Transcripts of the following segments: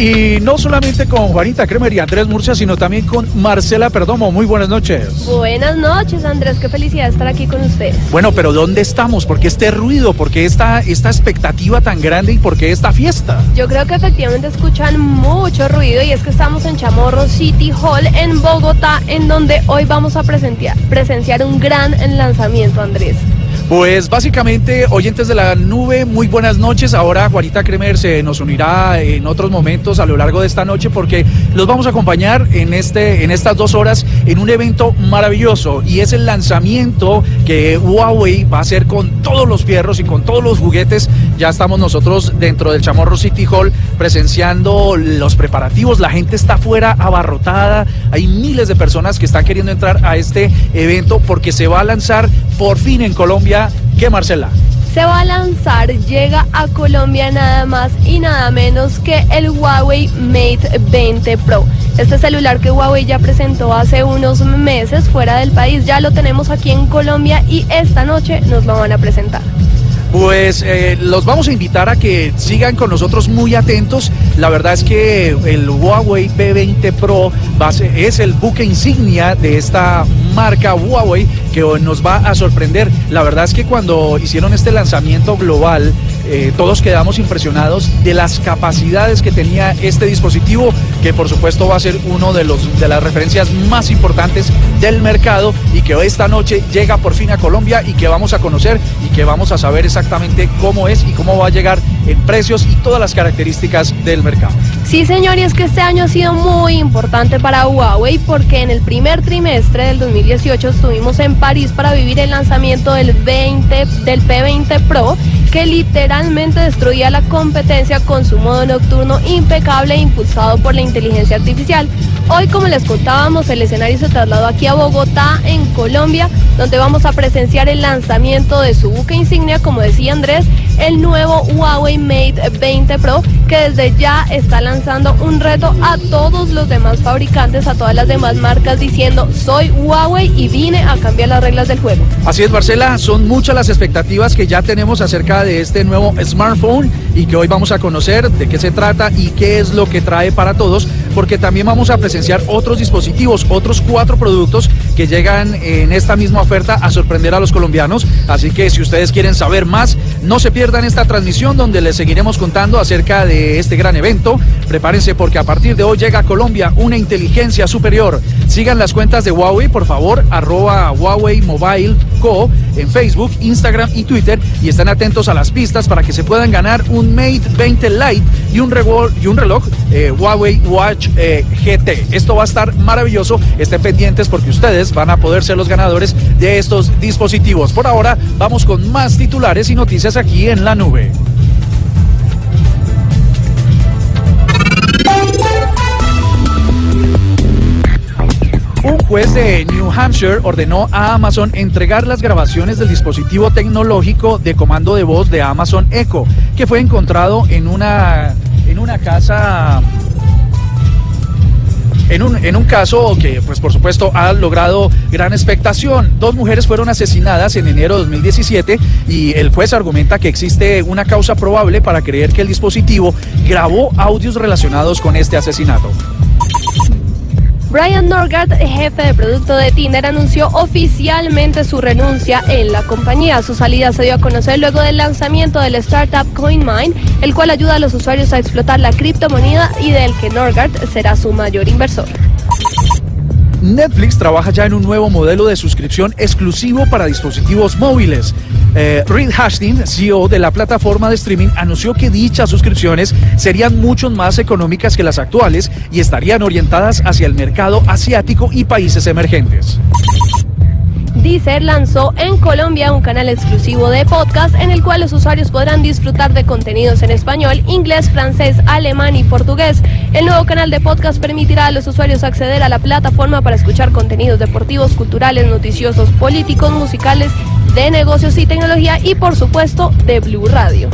Y no solamente con Juanita Kremer y Andrés Murcia, sino también con Marcela Perdomo. Muy buenas noches. Buenas noches, Andrés. Qué felicidad estar aquí con ustedes. Bueno, pero ¿dónde estamos? ¿Por qué este ruido? ¿Por qué esta, esta expectativa tan grande y por qué esta fiesta? Yo creo que efectivamente escuchan mucho ruido y es que estamos en Chamorro City Hall en Bogotá, en donde hoy vamos a presenciar, presenciar un gran lanzamiento, Andrés. Pues básicamente, oyentes de la nube, muy buenas noches. Ahora Juanita Kremer se nos unirá en otros momentos a lo largo de esta noche porque los vamos a acompañar en, este, en estas dos horas en un evento maravilloso y es el lanzamiento que Huawei va a hacer con todos los fierros y con todos los juguetes. Ya estamos nosotros dentro del Chamorro City Hall presenciando los preparativos. La gente está afuera abarrotada. Hay miles de personas que están queriendo entrar a este evento porque se va a lanzar por fin en Colombia ¿Qué, Marcela? Se va a lanzar, llega a Colombia nada más y nada menos que el Huawei Mate 20 Pro. Este celular que Huawei ya presentó hace unos meses fuera del país, ya lo tenemos aquí en Colombia y esta noche nos lo van a presentar. Pues eh, los vamos a invitar a que sigan con nosotros muy atentos. La verdad es que el Huawei P20 Pro es el buque insignia de esta marca Huawei que nos va a sorprender. La verdad es que cuando hicieron este lanzamiento global, eh, todos quedamos impresionados de las capacidades que tenía este dispositivo, que por supuesto va a ser uno de, los, de las referencias más importantes del mercado y que esta noche llega por fin a Colombia y que vamos a conocer y que vamos a saber exactamente cómo es y cómo va a llegar en precios y todas las características del mercado. Sí, señor, y es que este año ha sido muy importante para Huawei porque en el primer trimestre del 2018 estuvimos en París para vivir el lanzamiento del 20 del P20 Pro que literalmente destruía la competencia con su modo nocturno impecable impulsado por la inteligencia artificial. Hoy, como les contábamos, el escenario se trasladó aquí a Bogotá, en Colombia, donde vamos a presenciar el lanzamiento de su buque insignia, como decía Andrés, el nuevo Huawei Mate 20 Pro, que desde ya está lanzando un reto a todos los demás fabricantes, a todas las demás marcas, diciendo, soy Huawei y vine a cambiar las reglas del juego. Así es, Marcela, son muchas las expectativas que ya tenemos acerca de este nuevo smartphone y que hoy vamos a conocer de qué se trata y qué es lo que trae para todos, porque también vamos a presenciar otros dispositivos, otros cuatro productos que llegan en esta misma oferta a sorprender a los colombianos. Así que si ustedes quieren saber más, no se pierdan esta transmisión donde les seguiremos contando acerca de este gran evento. Prepárense porque a partir de hoy llega a Colombia una inteligencia superior. Sigan las cuentas de Huawei, por favor, arroba Huawei Mobile Co en Facebook, Instagram y Twitter y están atentos a las pistas para que se puedan ganar un Mate 20 Lite y un, y un reloj eh, Huawei Watch eh, GT. Esto va a estar maravilloso. Estén pendientes porque ustedes van a poder ser los ganadores de estos dispositivos. Por ahora, vamos con más titulares y noticias aquí en la nube. Un juez de New Hampshire ordenó a Amazon entregar las grabaciones del dispositivo tecnológico de comando de voz de Amazon Echo, que fue encontrado en una, en una casa en un, en un, caso que, pues por supuesto, ha logrado gran expectación. Dos mujeres fueron asesinadas en enero de 2017 y el juez argumenta que existe una causa probable para creer que el dispositivo grabó audios relacionados con este asesinato. Brian Norgard, jefe de producto de Tinder, anunció oficialmente su renuncia en la compañía. Su salida se dio a conocer luego del lanzamiento del startup CoinMine, el cual ayuda a los usuarios a explotar la criptomoneda y del que Norgard será su mayor inversor. Netflix trabaja ya en un nuevo modelo de suscripción exclusivo para dispositivos móviles. Eh, Reed Hastings, CEO de la plataforma de streaming, anunció que dichas suscripciones serían mucho más económicas que las actuales y estarían orientadas hacia el mercado asiático y países emergentes. Deezer lanzó en Colombia un canal exclusivo de podcast en el cual los usuarios podrán disfrutar de contenidos en español, inglés, francés, alemán y portugués. El nuevo canal de podcast permitirá a los usuarios acceder a la plataforma para escuchar contenidos deportivos, culturales, noticiosos, políticos, musicales de negocios y tecnología y por supuesto de Blue Radio.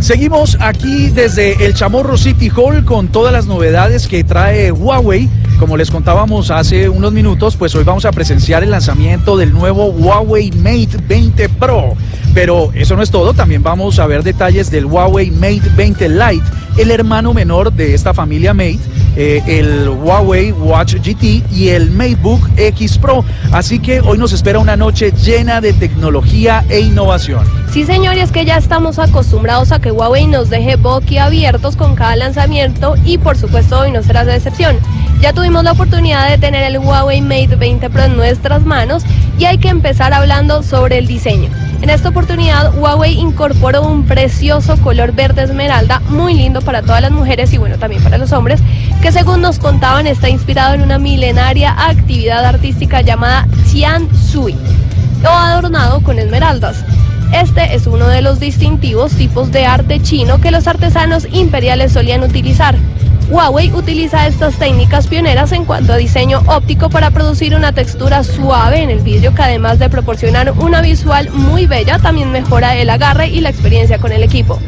Seguimos aquí desde el Chamorro City Hall con todas las novedades que trae Huawei. Como les contábamos hace unos minutos, pues hoy vamos a presenciar el lanzamiento del nuevo Huawei Mate 20 Pro. Pero eso no es todo, también vamos a ver detalles del Huawei Mate 20 Lite, el hermano menor de esta familia Mate eh, el Huawei Watch GT y el MateBook X Pro. Así que hoy nos espera una noche llena de tecnología e innovación. Sí, señores, que ya estamos acostumbrados a que Huawei nos deje boquiabiertos con cada lanzamiento y por supuesto hoy no será de excepción. Ya tuvimos la oportunidad de tener el Huawei Mate 20 Pro en nuestras manos y hay que empezar hablando sobre el diseño. En esta oportunidad, Huawei incorporó un precioso color verde esmeralda, muy lindo para todas las mujeres y bueno, también para los hombres, que según nos contaban está inspirado en una milenaria actividad artística llamada Tian Sui, o adornado con esmeraldas. Este es uno de los distintivos tipos de arte chino que los artesanos imperiales solían utilizar. Huawei utiliza estas técnicas pioneras en cuanto a diseño óptico para producir una textura suave en el vidrio que además de proporcionar una visual muy bella, también mejora el agarre y la experiencia con el equipo.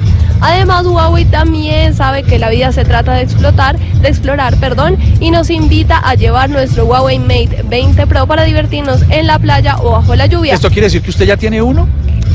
Además, Huawei también sabe que la vida se trata de explotar, de explorar, perdón, y nos invita a llevar nuestro Huawei Mate 20 Pro para divertirnos en la playa o bajo la lluvia. ¿Esto quiere decir que usted ya tiene uno?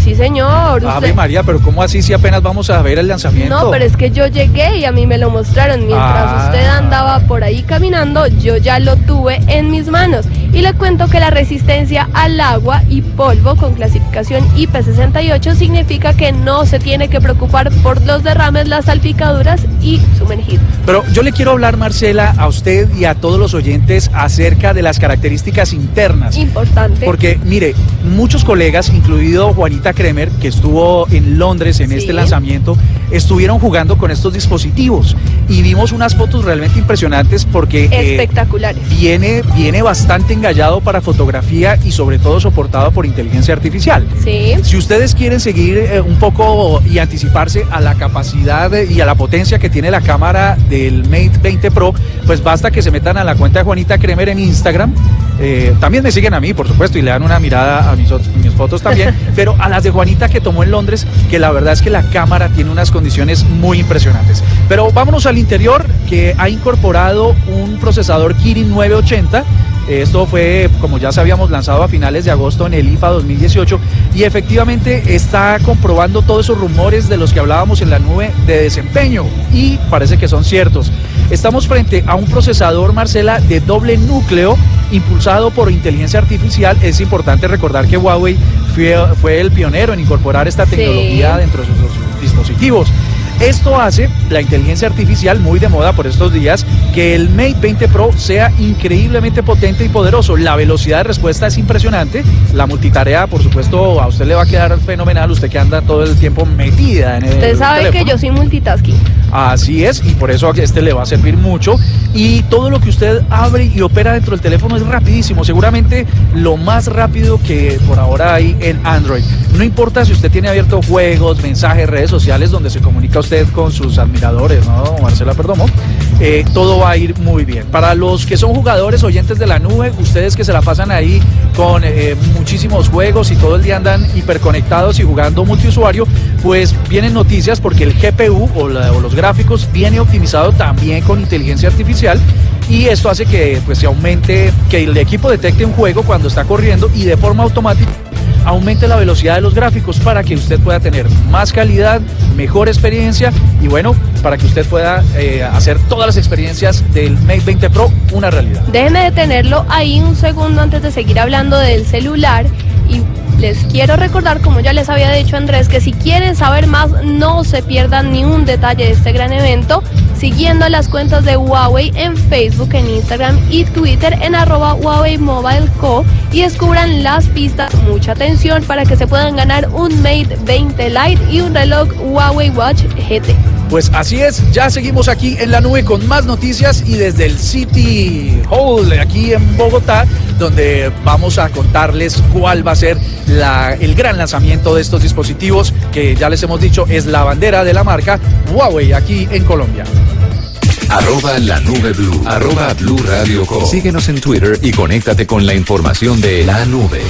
Sí, señor. Ave María, pero ¿cómo así si apenas vamos a ver el lanzamiento? No, pero es que yo llegué y a mí me lo mostraron. Mientras Ah. usted andaba por ahí caminando, yo ya lo tuve en mis manos. Y le cuento que la resistencia al agua y polvo con clasificación IP68 significa que no se tiene que preocupar por los derrames, las salpicaduras y sumergido. Pero yo le quiero hablar, Marcela, a usted y a todos los oyentes acerca de las características internas. Importante. Porque, mire, muchos colegas, incluido Juanita Kremer, que estuvo en Londres en Sí. este lanzamiento, estuvieron jugando con estos dispositivos y vimos unas fotos realmente impresionantes porque eh, Espectaculares. viene, viene bastante engallado para fotografía y sobre todo soportado por inteligencia artificial. Sí. Si ustedes quieren seguir eh, un poco y anticiparse a la capacidad y a la potencia que tiene la cámara del Mate 20 Pro, pues basta que se metan a la cuenta de Juanita Kremer en Instagram. Eh, también me siguen a mí, por supuesto, y le dan una mirada a mis, mis fotos también, pero a las de Juanita que tomó en Londres, que la verdad es que la cámara tiene unas condiciones muy impresionantes. Pero vámonos al interior, que ha incorporado un procesador Kirin 980. Esto fue, como ya sabíamos, lanzado a finales de agosto en el IFA 2018 y efectivamente está comprobando todos esos rumores de los que hablábamos en la nube de desempeño y parece que son ciertos. Estamos frente a un procesador, Marcela, de doble núcleo impulsado por inteligencia artificial. Es importante recordar que Huawei fue, fue el pionero en incorporar esta Sí. tecnología dentro de sus dispositivos. Esto hace la inteligencia artificial muy de moda por estos días, que el Mate 20 Pro sea increíblemente potente y poderoso. La velocidad de respuesta es impresionante. La multitarea, por supuesto, a usted le va a quedar fenomenal. Usted que anda todo el tiempo metida en el Usted sabe que yo soy multitasking. Así es, y por eso este le va a servir mucho. Y todo lo que usted abre y opera dentro del teléfono es rapidísimo, seguramente lo más rápido que por ahora hay en Android. No importa si usted tiene abierto juegos, mensajes, redes sociales donde se comunica con sus admiradores, ¿no, Marcela Perdomo? Eh, todo va a ir muy bien. Para los que son jugadores, oyentes de la nube, ustedes que se la pasan ahí con eh, muchísimos juegos y todo el día andan hiperconectados y jugando multiusuario, pues vienen noticias porque el GPU o, o los gráficos viene optimizado también con inteligencia artificial y esto hace que pues se aumente, que el equipo detecte un juego cuando está corriendo y de forma automática aumente la velocidad de los gráficos para que usted pueda tener más calidad, mejor experiencia y bueno, para que usted pueda eh, hacer todas las experiencias del Mate 20 Pro una realidad. Déjenme detenerlo ahí un segundo antes de seguir hablando del celular y les quiero recordar, como ya les había dicho Andrés, que si quieren saber más, no se pierdan ni un detalle de este gran evento, siguiendo las cuentas de Huawei en Facebook, en Instagram y Twitter en arroba Huawei Mobile Co. y descubran las pistas. Mucha atención para que se puedan ganar un Mate 20 Lite y un reloj Huawei Watch GT. Pues así es, ya seguimos aquí en la nube con más noticias y desde el City Hall aquí en Bogotá, donde vamos a contarles cuál va a ser la- el gran lanzamiento de estos dispositivos que ya les hemos dicho es la bandera de la marca Huawei aquí en Colombia. Arroba la nube blue. Arroba blue radio com. Síguenos en Twitter y conéctate con la información de la nube.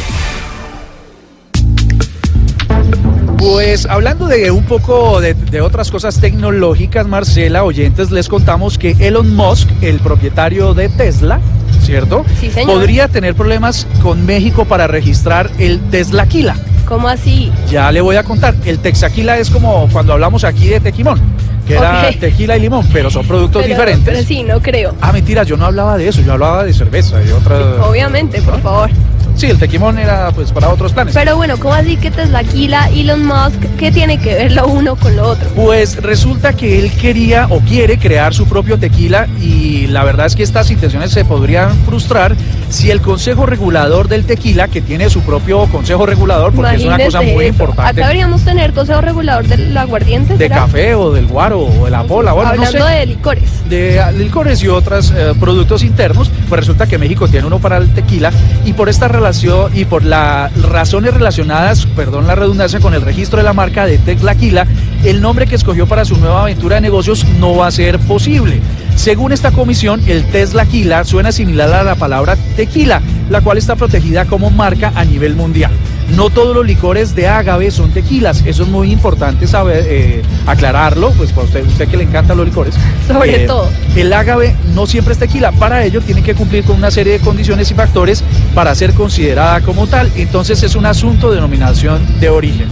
Pues hablando de un poco de, de, otras cosas tecnológicas, Marcela, oyentes, les contamos que Elon Musk, el propietario de Tesla, ¿cierto? Sí, señor. Podría tener problemas con México para registrar el Teslaquila. ¿Cómo así? Ya le voy a contar. El Texaquila es como cuando hablamos aquí de Tequimón que era Ok. tequila y limón, pero son productos Pero- diferentes. Pero sí, no creo. Ah, mentira, yo no hablaba de eso, yo hablaba de cerveza y otra. Obviamente, por favor. Sí, el tequimón era pues para otros planes. Pero bueno, ¿cómo así que Teslaquila, Elon Musk, qué tiene que ver lo uno con lo otro? Pues resulta que él quería o quiere crear su propio tequila y la verdad es que estas intenciones se podrían frustrar si el Consejo Regulador del Tequila, que tiene su propio Consejo Regulador, porque es una cosa muy eso. importante, Acá deberíamos tener consejo regulador del aguardiente. de ¿será? café o del guaro o de la pola, bueno, no sé. Hablando de licores. de licores y otros productos internos, pues resulta que México tiene uno para el tequila y por esta relación y por las razones relacionadas, perdón la redundancia, con el registro de la marca de Tequila, el nombre que escogió para su nueva aventura de negocios no va a ser posible. Según esta comisión, el Teslaquila suena similar a la palabra tequila, la cual está protegida como marca a nivel mundial. No todos los licores de agave son tequilas, eso es muy importante saber, eh, aclararlo, pues para usted, usted que le encantan los licores. Sobre Eh, todo. El agave no siempre es tequila, para ello tiene que cumplir con una serie de condiciones y factores para ser considerada como tal, entonces es un asunto de denominación de origen.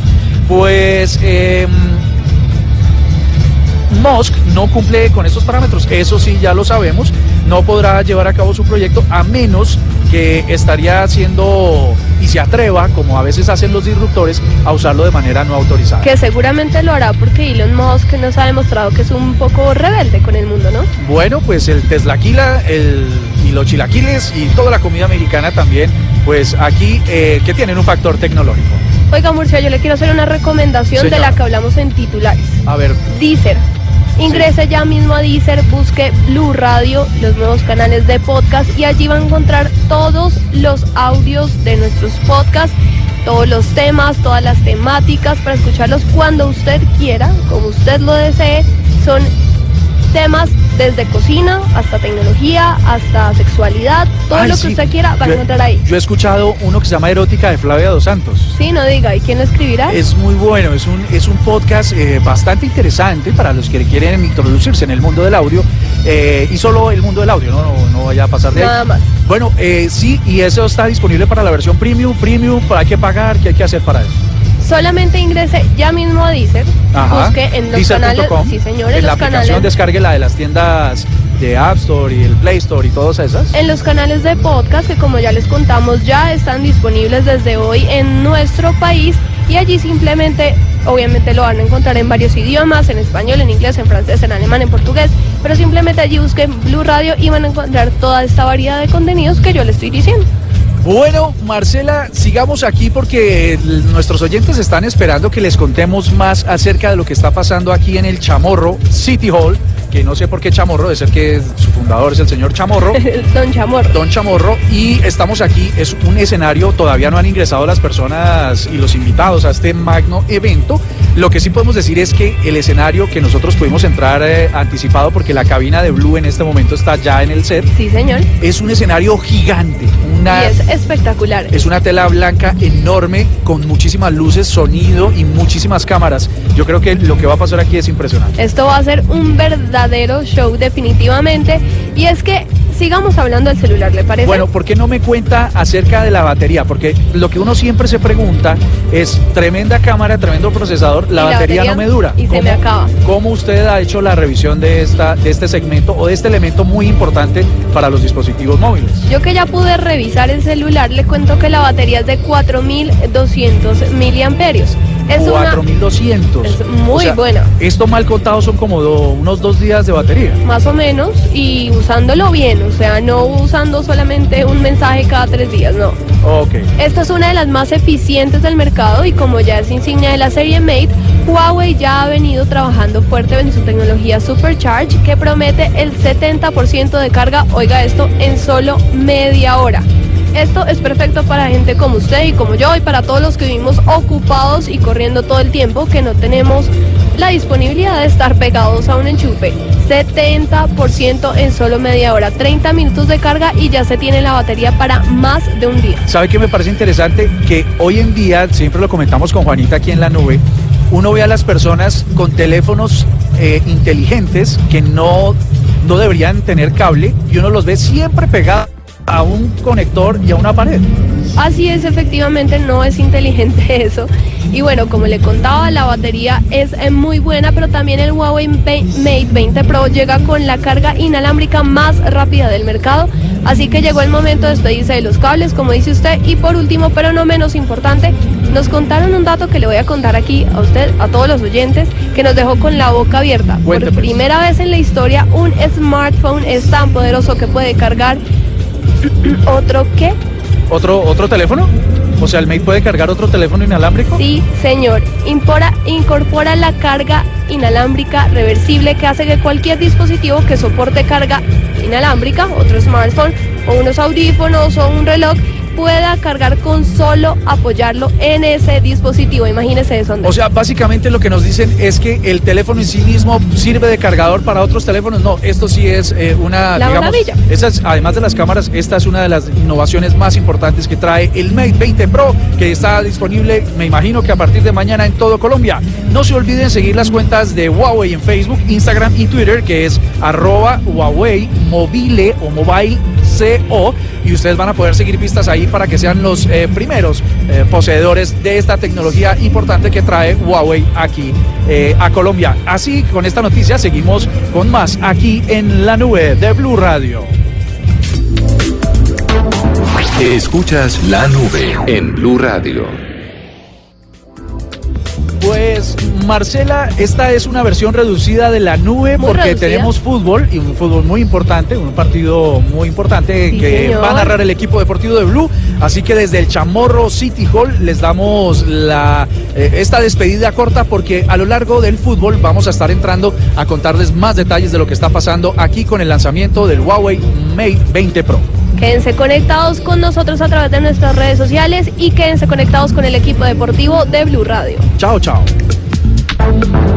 Pues... em, Musk no cumple con esos parámetros, eso sí ya lo sabemos, no podrá llevar a cabo su proyecto a menos que estaría haciendo y se atreva, como a veces hacen los disruptores, a usarlo de manera no autorizada. Que seguramente lo hará porque Elon Musk nos ha demostrado que es un poco rebelde con el mundo, ¿no? Bueno, pues el teslaquila el, y los chilaquiles y toda la comida mexicana también, pues aquí eh, que tienen un factor tecnológico. Oiga, Murcia, yo le quiero hacer una recomendación de la que hablamos en titulares. A ver, Deezer. Ingrese ya mismo a Deezer, busque Blue Radio, los nuevos canales de podcast y allí va a encontrar todos los audios de nuestros podcasts, todos los temas, todas las temáticas para escucharlos cuando usted quiera, como usted lo desee. Son temas desde cocina hasta tecnología, hasta sexualidad, todo ay, lo que sí, usted quiera va a yo encontrar ahí. Yo he escuchado uno que se llama Erótica de Flavia Dos Santos. Sí, no diga, ¿y quién lo escribirá? Es muy bueno, es un, es un podcast eh, bastante interesante para los que quieren introducirse en el mundo del audio eh, y solo el mundo del audio, no, no, no vaya a pasar de ahí. Nada más. Bueno, eh, sí, y eso está disponible para la versión premium, premium, hay que pagar, ¿qué hay que hacer para eso? Solamente ingrese ya mismo a Deezer, Ajá. busque en los canales, sí señores, en la aplicación descargue la de las tiendas de App Store y el Play Store y todas esas. en los canales de podcast que como ya les contamos ya están disponibles desde hoy en nuestro país y allí simplemente, obviamente lo van a encontrar en varios idiomas, en español, en inglés, en francés, en alemán, en portugués, pero simplemente allí busquen Blue Radio y van a encontrar toda esta variedad de contenidos que yo les estoy diciendo. Bueno, Marcela, sigamos aquí porque nuestros oyentes están esperando que les contemos más acerca de lo que está pasando aquí en el Chamorro City Hall, que no sé por qué Chamorro, de ser que su fundador es el señor Chamorro. Don Chamorro. Don Chamorro y estamos aquí, es un escenario, todavía no han ingresado las personas y los invitados a este magno evento. Lo que sí podemos decir es que el escenario que nosotros pudimos entrar eh, anticipado porque la cabina de Blue en este momento está ya en el set, Sí, señor. es un escenario gigante, una, Y es espectacular. es una tela blanca enorme con muchísimas luces, sonido y muchísimas cámaras. Yo creo que lo que va a pasar aquí es impresionante. Esto va a ser un verdadero show definitivamente. Y es que sigamos hablando del celular, ¿le parece? Bueno, ¿por qué no me cuenta acerca de la batería? Porque lo que uno siempre se pregunta es, tremenda cámara, tremendo procesador, la, Y la batería, batería no me dura. y se me acaba. ¿Cómo usted ha hecho la revisión de, esta, de este segmento o de este elemento muy importante para los dispositivos móviles? Yo que ya pude revisar el celular, le cuento que la batería es de 4200 miliamperios. Es una 4200. es muy O sea, buena. Esto mal contado son como do- unos dos días de batería. más o menos y usándolo bien, o sea, no usando solamente un mensaje cada tres días, no. Ok. Esta es una de las más eficientes del mercado y como ya es insignia de la serie Mate, Huawei ya ha venido trabajando fuerte en su tecnología Supercharge que promete el 70% de carga, oiga esto, en solo media hora. Esto es perfecto para gente como usted y como yo y para todos los que vivimos ocupados y corriendo todo el tiempo que no tenemos la disponibilidad de estar pegados a un enchufe. 70% en solo media hora. 30 minutos de carga y ya se tiene la batería para más de un día. ¿Sabe qué me parece interesante? Que hoy en día, siempre lo comentamos con Juanita aquí en la nube, uno ve a las personas con teléfonos eh, inteligentes que no, no deberían tener cable y uno los ve siempre pegados a un conector y a una pared. Así es, efectivamente no es inteligente eso. Y bueno, como le contaba, la batería es eh, muy buena, pero también el Huawei Mate 20 Pro llega con la carga inalámbrica más rápida del mercado. Así que llegó el momento de despedirse de los cables, como dice usted. Y por último, pero no menos importante, nos contaron un dato que le voy a contar aquí a usted, a todos los oyentes, que nos dejó con la boca abierta. Por pues. primera vez en la historia, un smartphone es tan poderoso que puede cargar otro qué? ¿Otro, otro teléfono? O sea, ¿el Mate puede cargar otro teléfono inalámbrico? Sí, señor. Impora, incorpora la carga inalámbrica reversible que hace que cualquier dispositivo que soporte carga inalámbrica, otro smartphone o unos audífonos o un reloj, pueda cargar con solo apoyarlo en ese dispositivo. Imagínese eso. O sea, básicamente lo que nos dicen es que el teléfono en sí mismo sirve de cargador para otros teléfonos. No, esto sí es eh, una... La digamos, es, además de las cámaras, esta es una de las innovaciones más importantes que trae el Mate 20 Pro, que está disponible, me imagino que a partir de mañana en todo Colombia. No se olviden seguir las cuentas de Huawei en Facebook, Instagram y Twitter, que es arroba Huawei Mobile o Mobile CO y ustedes van a poder seguir pistas ahí para que sean los eh, primeros eh, poseedores de esta tecnología importante que trae Huawei aquí eh, a Colombia. Así, con esta noticia seguimos con más aquí en la nube de Blue Radio. Escuchas la nube en Blue Radio. Pues Marcela, esta es una versión reducida de la nube porque tenemos fútbol y un fútbol muy importante, un partido muy importante que va a narrar el equipo deportivo de Blue. Así que desde el Chamorro City Hall les damos la, eh, esta despedida corta porque a lo largo del fútbol vamos a estar entrando a contarles más detalles de lo que está pasando aquí con el lanzamiento del Huawei Mate 20 Pro. Quédense conectados con nosotros a través de nuestras redes sociales y quédense conectados con el equipo deportivo de Blue Radio. Chao, chao.